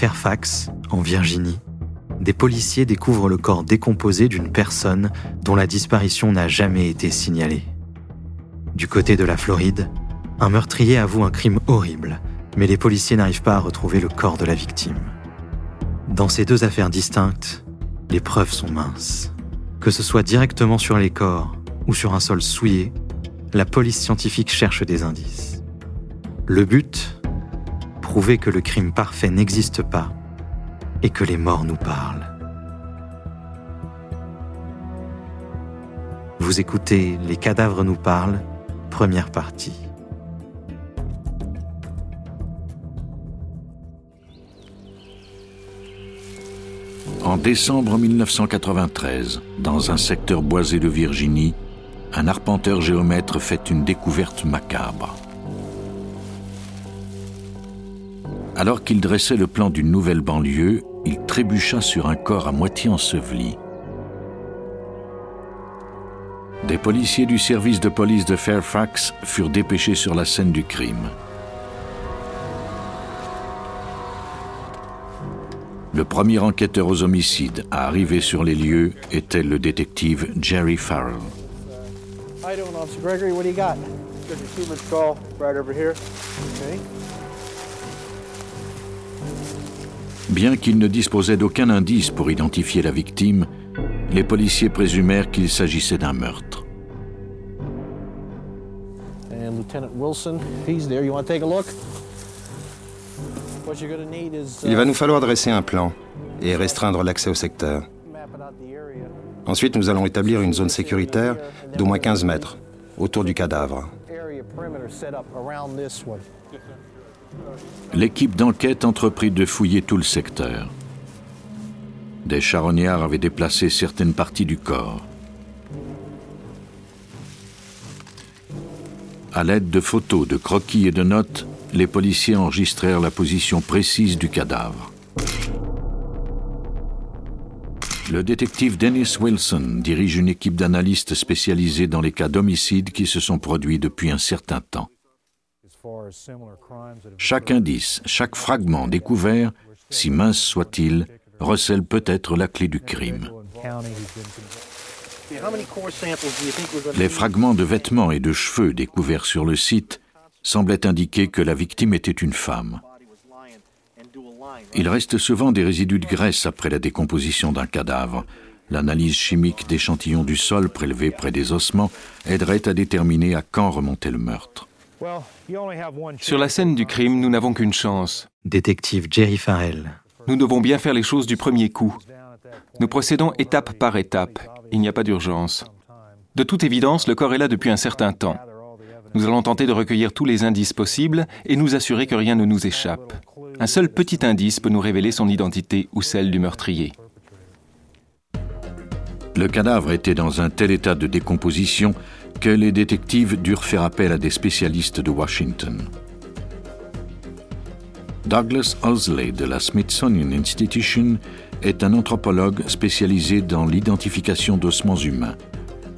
Fairfax, en Virginie, des policiers découvrent le corps décomposé d'une personne dont la disparition n'a jamais été signalée. Du côté de la Floride, un meurtrier avoue un crime horrible, mais les policiers n'arrivent pas à retrouver le corps de la victime. Dans ces deux affaires distinctes, les preuves sont minces. Que ce soit directement sur les corps ou sur un sol souillé, la police scientifique cherche des indices. Le but Prouver que le crime parfait n'existe pas et que les morts nous parlent. Vous écoutez Les cadavres nous parlent, première partie. En décembre 1993, dans un secteur boisé de Virginie, un arpenteur géomètre fait une découverte macabre. Alors qu'il dressait le plan d'une nouvelle banlieue, il trébucha sur un corps à moitié enseveli. Des policiers du service de police de Fairfax furent dépêchés sur la scène du crime. Le premier enquêteur aux homicides à arriver sur les lieux était le détective Jerry Farrell. Bien qu'il ne disposait d'aucun indice pour identifier la victime, les policiers présumèrent qu'il s'agissait d'un meurtre. Il va nous falloir dresser un plan et restreindre l'accès au secteur. Ensuite, nous allons établir une zone sécuritaire d'au moins 15 mètres autour du cadavre. L'équipe d'enquête entreprit de fouiller tout le secteur. Des charognards avaient déplacé certaines parties du corps. À l'aide de photos, de croquis et de notes, les policiers enregistrèrent la position précise du cadavre. Le détective Dennis Wilson dirige une équipe d'analystes spécialisés dans les cas d'homicides qui se sont produits depuis un certain temps. Chaque indice, chaque fragment découvert, si mince soit-il, recèle peut-être la clé du crime. Les fragments de vêtements et de cheveux découverts sur le site semblaient indiquer que la victime était une femme. Il reste souvent des résidus de graisse après la décomposition d'un cadavre. L'analyse chimique d'échantillons du sol prélevés près des ossements aiderait à déterminer à quand remontait le meurtre. Sur la scène du crime, nous n'avons qu'une chance. Détective Jerry Farrell. Nous devons bien faire les choses du premier coup. Nous procédons étape par étape. Il n'y a pas d'urgence. De toute évidence, le corps est là depuis un certain temps. Nous allons tenter de recueillir tous les indices possibles et nous assurer que rien ne nous échappe. Un seul petit indice peut nous révéler son identité ou celle du meurtrier. Le cadavre était dans un tel état de décomposition que les détectives durent faire appel à des spécialistes de Washington. Douglas Owsley de la Smithsonian Institution est un anthropologue spécialisé dans l'identification d'ossements humains.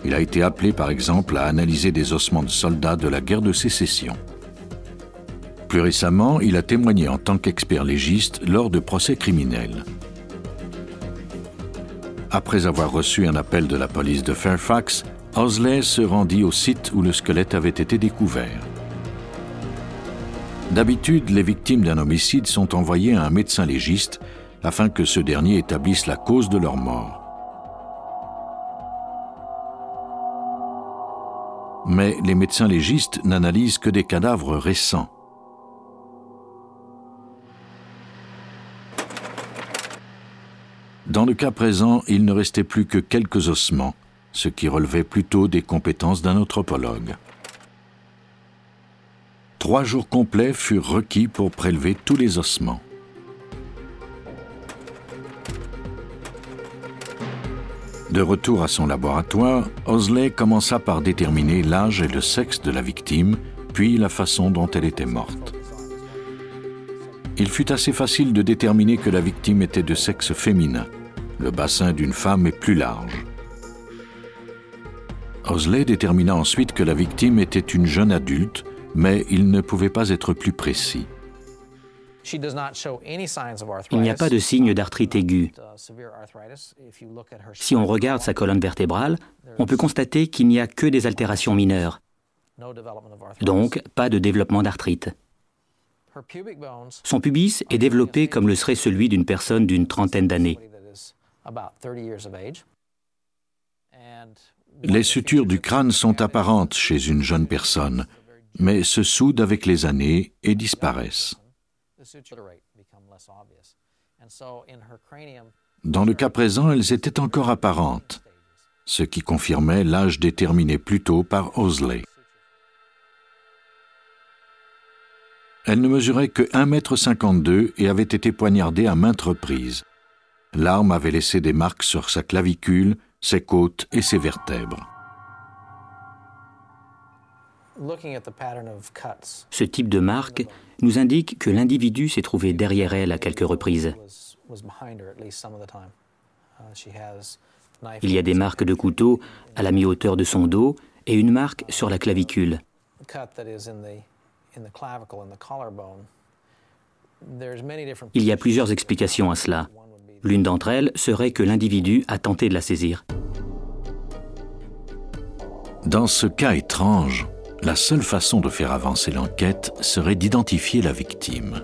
Il a été appelé par exemple à analyser des ossements de soldats de la guerre de sécession. Plus récemment, il a témoigné en tant qu'expert légiste lors de procès criminels. Après avoir reçu un appel de la police de Fairfax, Osley se rendit au site où le squelette avait été découvert. D'habitude, les victimes d'un homicide sont envoyées à un médecin légiste afin que ce dernier établisse la cause de leur mort. Mais les médecins légistes n'analysent que des cadavres récents. Dans le cas présent, il ne restait plus que quelques ossements, ce qui relevait plutôt des compétences d'un anthropologue. Trois jours complets furent requis pour prélever tous les ossements. De retour à son laboratoire, Osley commença par déterminer l'âge et le sexe de la victime, puis la façon dont elle était morte. Il fut assez facile de déterminer que la victime était de sexe féminin. Le bassin d'une femme est plus large. Osley détermina ensuite que la victime était une jeune adulte, mais il ne pouvait pas être plus précis. Il n'y a pas de signe d'arthrite aiguë. Si on regarde sa colonne vertébrale, on peut constater qu'il n'y a que des altérations mineures. Donc, pas de développement d'arthrite. Son pubis est développé comme le serait celui d'une personne d'une trentaine d'années. Les sutures du crâne sont apparentes chez une jeune personne, mais se soudent avec les années et disparaissent. Dans le cas présent, elles étaient encore apparentes, ce qui confirmait l'âge déterminé plus tôt par Osley. Elle ne mesurait que 1,52 m et avait été poignardée à maintes reprises. L'arme avait laissé des marques sur sa clavicule, ses côtes et ses vertèbres. Ce type de marque nous indique que l'individu s'est trouvé derrière elle à quelques reprises. Il y a des marques de couteau à la mi-hauteur de son dos et une marque sur la clavicule. Il y a plusieurs explications à cela. L'une d'entre elles serait que l'individu a tenté de la saisir. Dans ce cas étrange, la seule façon de faire avancer l'enquête serait d'identifier la victime.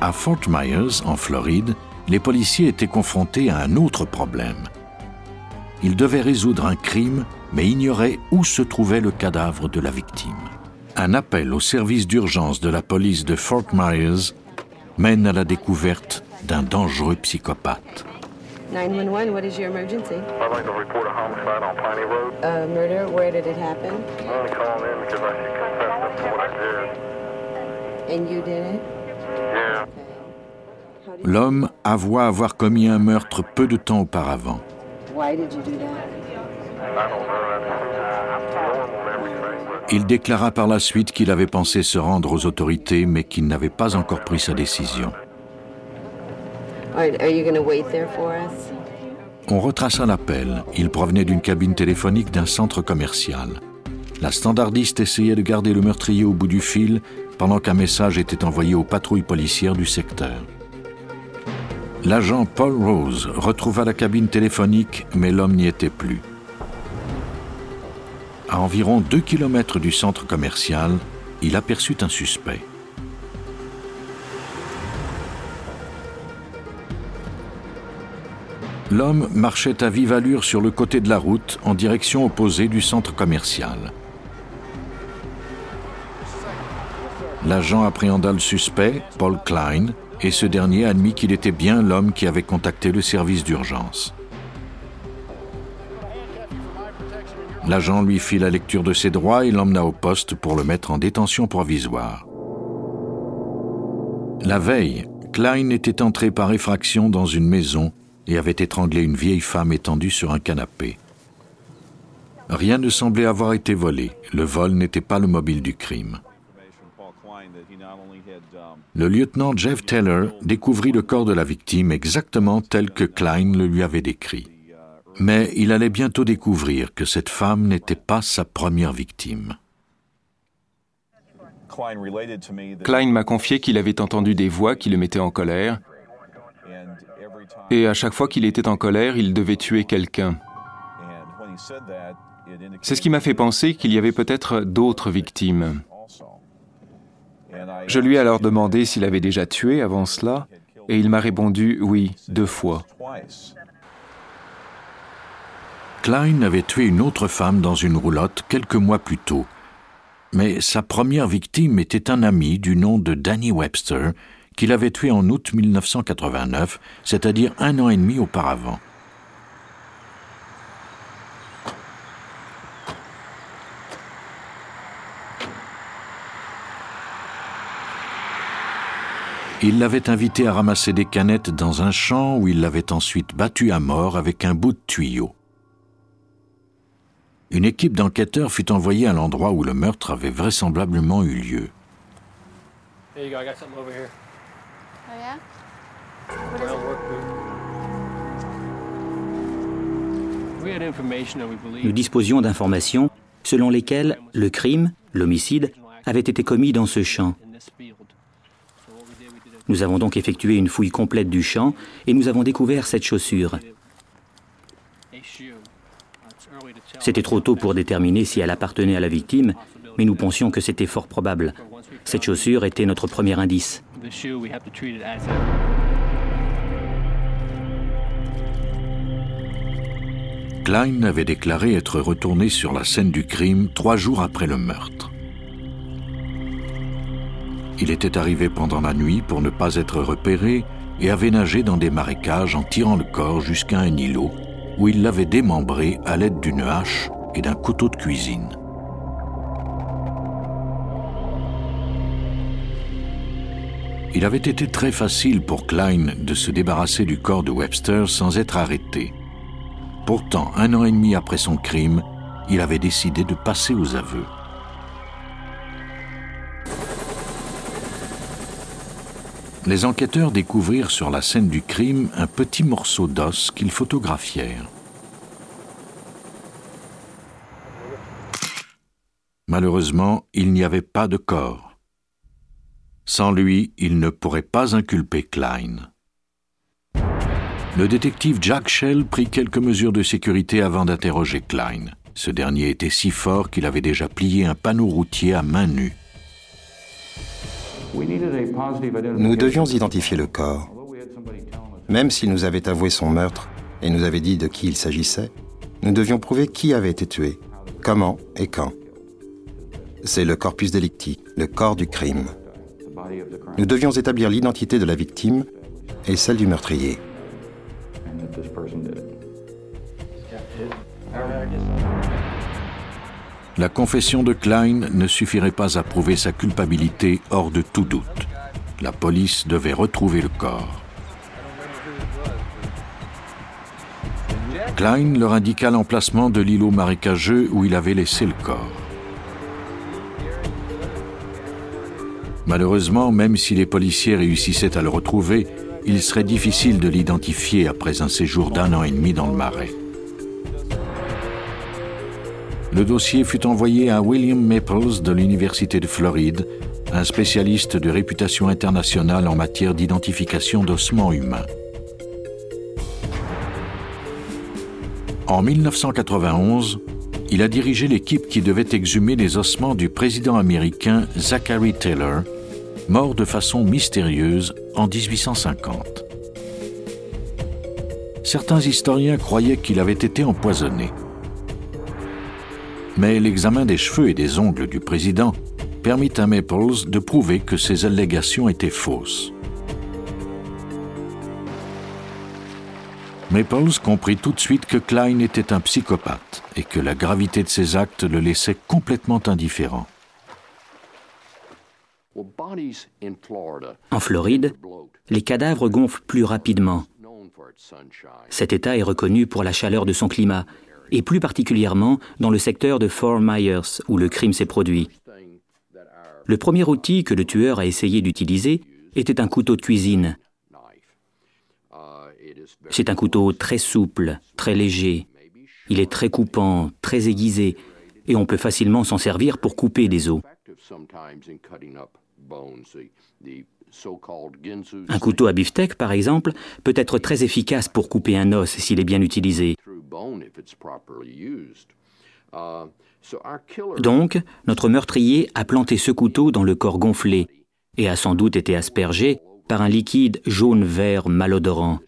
À Fort Myers, en Floride, les policiers étaient confrontés à un autre problème. Ils devaient résoudre un crime, mais ignoraient où se trouvait le cadavre de la victime. Un appel au service d'urgence de la police de Fort Myers mène à la découverte d'un dangereux psychopathe. 911, what is your emergency? I'd like to report a homicide on Piney Road. A murder? Where did it happen? I'm only calling in because I should confess to what I did. And you did it? Yeah. L'homme avoua avoir commis un meurtre peu de temps auparavant. Il déclara par la suite qu'il avait pensé se rendre aux autorités, mais qu'il n'avait pas encore pris sa décision. On retraça l'appel. Il provenait d'une cabine téléphonique d'un centre commercial. La standardiste essayait de garder le meurtrier au bout du fil pendant qu'un message était envoyé aux patrouilles policières du secteur. L'agent Paul Rose retrouva la cabine téléphonique, mais l'homme n'y était plus. À environ deux kilomètres du centre commercial, il aperçut un suspect. L'homme marchait à vive allure sur le côté de la route en direction opposée du centre commercial. L'agent appréhenda le suspect, Paul Klein, et ce dernier admit qu'il était bien l'homme qui avait contacté le service d'urgence. L'agent lui fit la lecture de ses droits et l'emmena au poste pour le mettre en détention provisoire. La veille, Klein était entré par effraction dans une maison et avait étranglé une vieille femme étendue sur un canapé. Rien ne semblait avoir été volé. Le vol n'était pas le mobile du crime. Le lieutenant Jeff Taylor découvrit le corps de la victime exactement tel que Klein le lui avait décrit. Mais il allait bientôt découvrir que cette femme n'était pas sa première victime. Klein m'a confié qu'il avait entendu des voix qui le mettaient en colère et à chaque fois qu'il était en colère, il devait tuer quelqu'un. C'est ce qui m'a fait penser qu'il y avait peut-être d'autres victimes. Je lui ai alors demandé s'il avait déjà tué avant cela, et il m'a répondu oui, deux fois. Klein avait tué une autre femme dans une roulotte quelques mois plus tôt. Mais sa première victime était un ami du nom de Danny Webster, qu'il avait tué en août 1989, c'est-à-dire un an et demi auparavant. Il l'avait invité à ramasser des canettes dans un champ où il l'avait ensuite battu à mort avec un bout de tuyau. Une équipe d'enquêteurs fut envoyée à l'endroit où le meurtre avait vraisemblablement eu lieu. Nous disposions d'informations selon lesquelles le crime, l'homicide, avait été commis dans ce champ. Nous avons donc effectué une fouille complète du champ et nous avons découvert cette chaussure. C'était trop tôt pour déterminer si elle appartenait à la victime, mais nous pensions que c'était fort probable. Cette chaussure était notre premier indice. Klein avait déclaré être retourné sur la scène du crime trois jours après le meurtre. Il était arrivé pendant la nuit pour ne pas être repéré et avait nagé dans des marécages en tirant le corps jusqu'à un îlot où il l'avait démembré à l'aide d'une hache et d'un couteau de cuisine. Il avait été très facile pour Klein de se débarrasser du corps de Webster sans être arrêté. Pourtant, un an et demi après son crime, il avait décidé de passer aux aveux. Les enquêteurs découvrirent sur la scène du crime un petit morceau d'os qu'ils photographièrent. Malheureusement, il n'y avait pas de corps. Sans lui, il ne pourrait pas inculper Klein. Le détective Jack Shell prit quelques mesures de sécurité avant d'interroger Klein. Ce dernier était si fort qu'il avait déjà plié un panneau routier à main nue. Nous devions identifier le corps. Même s'il nous avait avoué son meurtre et nous avait dit de qui il s'agissait, nous devions prouver qui avait été tué, comment et quand. C'est le corpus delicti, le corps du crime. Nous devions établir l'identité de la victime et celle du meurtrier. La confession de Klein ne suffirait pas à prouver sa culpabilité hors de tout doute. La police devait retrouver le corps. Klein leur indiqua l'emplacement de l'îlot marécageux où il avait laissé le corps. Malheureusement, même si les policiers réussissaient à le retrouver, il serait difficile de l'identifier après un séjour d'un an et demi dans le marais. Le dossier fut envoyé à William Maples de l'Université de Floride, un spécialiste de réputation internationale en matière d'identification d'ossements humains. En 1991, il a dirigé l'équipe qui devait exhumer les ossements du président américain Zachary Taylor, mort de façon mystérieuse en 1850. Certains historiens croyaient qu'il avait été empoisonné. Mais l'examen des cheveux et des ongles du président permit à Maples de prouver que ces allégations étaient fausses. Maples comprit tout de suite que Klein était un psychopathe et que la gravité de ses actes le laissait complètement indifférent. En Floride, les cadavres gonflent plus rapidement. Cet État est reconnu pour la chaleur de son climat, et plus particulièrement dans le secteur de Fort Myers, où le crime s'est produit. Le premier outil que le tueur a essayé d'utiliser était un couteau de cuisine. C'est un couteau très souple, très léger. Il est très coupant, très aiguisé, et on peut facilement s'en servir pour couper des os. Un couteau à beefsteak, par exemple, peut être très efficace pour couper un os s'il est bien utilisé. Donc, notre meurtrier a planté ce couteau dans le corps gonflé et a sans doute été aspergé par un liquide jaune-vert malodorant.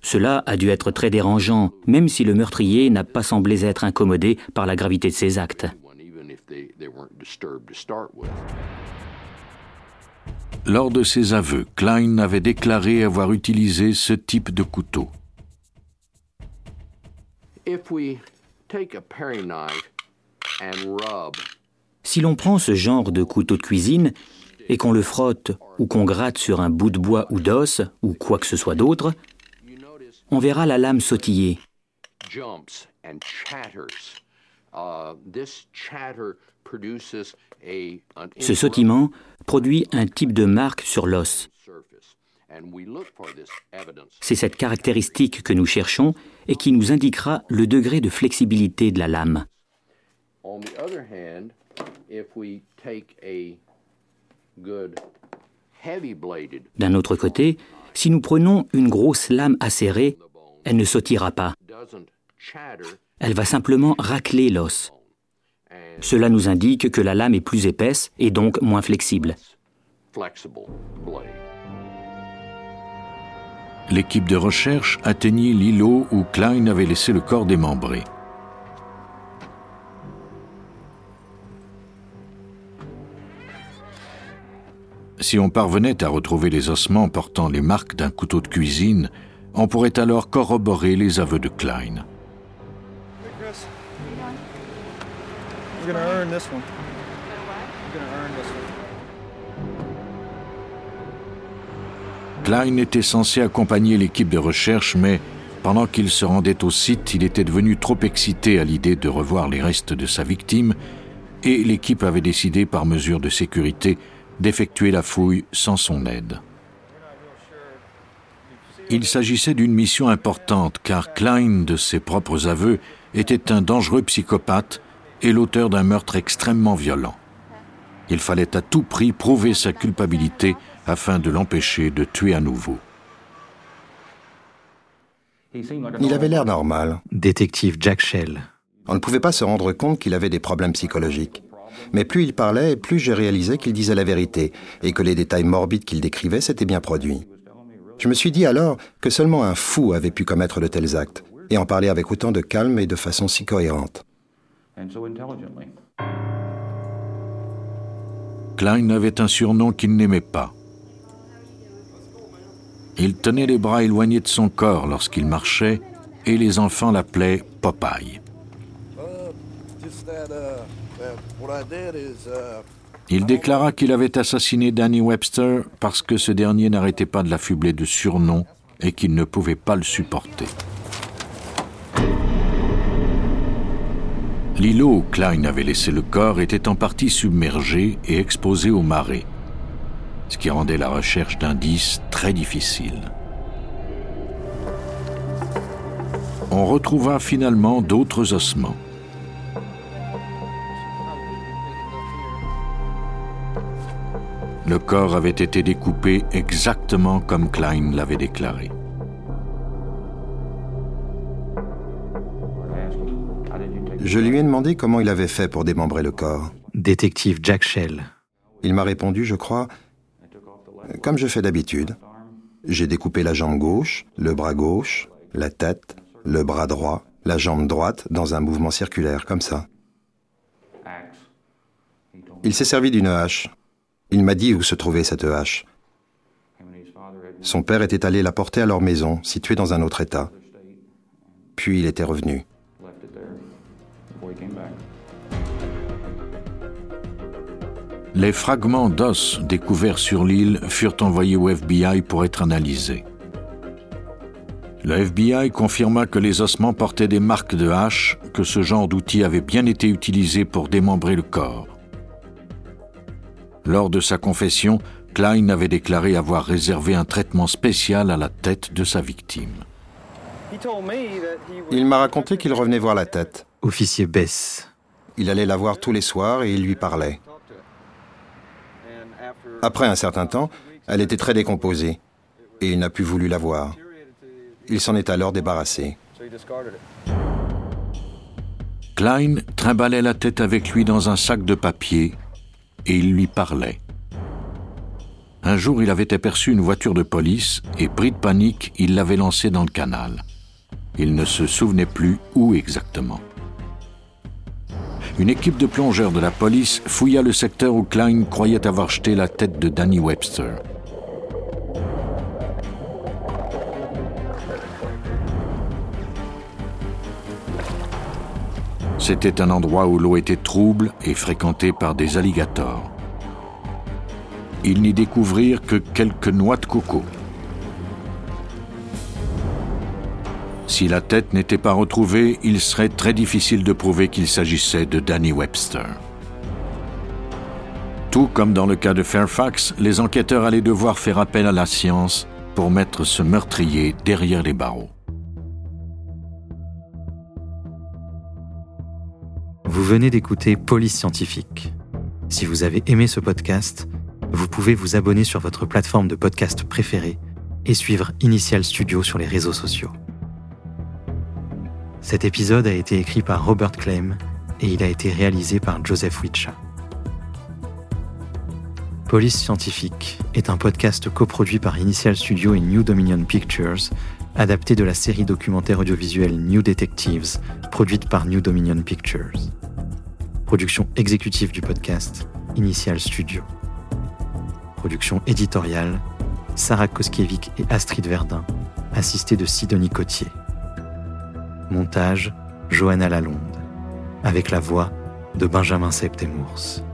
Cela a dû être très dérangeant, même si le meurtrier n'a pas semblé être incommodé par la gravité de ses actes. Lors de ses aveux, Klein avait déclaré avoir utilisé ce type de couteau. Si l'on prend ce genre de couteau de cuisine et qu'on le frotte ou qu'on gratte sur un bout de bois ou d'os ou quoi que ce soit d'autre, on verra la lame sautiller. Ce sautillement produit un type de marque sur l'os. C'est cette caractéristique que nous cherchons et qui nous indiquera le degré de flexibilité de la lame. D'un autre côté, si nous prenons une grosse lame acérée, elle ne sautira pas. Elle va simplement racler l'os. Cela nous indique que la lame est plus épaisse et donc moins flexible. L'équipe de recherche atteignit l'îlot où Klein avait laissé le corps démembré. Si on parvenait à retrouver les ossements portant les marques d'un couteau de cuisine, on pourrait alors corroborer les aveux de Klein. Klein était censé accompagner l'équipe de recherche, mais pendant qu'il se rendait au site, il était devenu trop excité à l'idée de revoir les restes de sa victime, et l'équipe avait décidé, par mesure de sécurité, d'effectuer la fouille sans son aide. Il s'agissait d'une mission importante car Klein, de ses propres aveux, était un dangereux psychopathe et l'auteur d'un meurtre extrêmement violent. Il fallait à tout prix prouver sa culpabilité afin de l'empêcher de tuer à nouveau. Il avait l'air normal. Détective Jack Shell. On ne pouvait pas se rendre compte qu'il avait des problèmes psychologiques. Mais plus il parlait, plus j'ai réalisé qu'il disait la vérité et que les détails morbides qu'il décrivait s'étaient bien produits. Je me suis dit alors que seulement un fou avait pu commettre de tels actes et en parler avec autant de calme et de façon si cohérente. Klein avait un surnom qu'il n'aimait pas. Il tenait les bras éloignés de son corps lorsqu'il marchait et les enfants l'appelaient Popeye. Il déclara qu'il avait assassiné Danny Webster parce que ce dernier n'arrêtait pas de l'affubler de surnoms et qu'il ne pouvait pas le supporter. L'îlot où Klein avait laissé le corps était en partie submergé et exposé au marais ce qui rendait la recherche d'indices très difficile. On retrouva finalement d'autres ossements. Le corps avait été découpé exactement comme Klein l'avait déclaré. Je lui ai demandé comment il avait fait pour démembrer le corps. Détective Jack Shell. Il m'a répondu, je crois, comme je fais d'habitude, j'ai découpé la jambe gauche, le bras gauche, la tête, le bras droit, la jambe droite dans un mouvement circulaire, comme ça. Il s'est servi d'une hache. Il m'a dit où se trouvait cette hache. Son père était allé la porter à leur maison, située dans un autre État. Puis il était revenu. Les fragments d'os découverts sur l'île furent envoyés au FBI pour être analysés. Le FBI confirma que les ossements portaient des marques de hache, que ce genre d'outil avait bien été utilisé pour démembrer le corps. Lors de sa confession, Klein avait déclaré avoir réservé un traitement spécial à la tête de sa victime. Il m'a raconté qu'il revenait voir la tête. Officier Bess. Il allait la voir tous les soirs et il lui parlait. Après un certain temps, elle était très décomposée et il n'a plus voulu la voir. Il s'en est alors débarrassé. Klein trimballait la tête avec lui dans un sac de papier et il lui parlait. Un jour, il avait aperçu une voiture de police et, pris de panique, il l'avait lancée dans le canal. Il ne se souvenait plus où exactement une équipe de plongeurs de la police fouilla le secteur où Klein croyait avoir jeté la tête de Danny Webster. C'était un endroit où l'eau était trouble et fréquentée par des alligators. Ils n'y découvrirent que quelques noix de coco. Si la tête n'était pas retrouvée, il serait très difficile de prouver qu'il s'agissait de Danny Webster. Tout comme dans le cas de Fairfax, les enquêteurs allaient devoir faire appel à la science pour mettre ce meurtrier derrière les barreaux. Vous venez d'écouter Police Scientifique. Si vous avez aimé ce podcast, vous pouvez vous abonner sur votre plateforme de podcast préférée et suivre Initial Studio sur les réseaux sociaux. Cet épisode a été écrit par Robert Claim et il a été réalisé par Joseph Witcha. Police Scientifique est un podcast coproduit par Initial Studio et New Dominion Pictures, adapté de la série documentaire audiovisuelle New Detectives, produite par New Dominion Pictures. Production exécutive du podcast, Initial Studio. Production éditoriale, Sarah Koskiewicz et Astrid Verdun, assistée de Sidonie Cotier. Montage, Johanna Lalonde, avec la voix de Benjamin Septemours.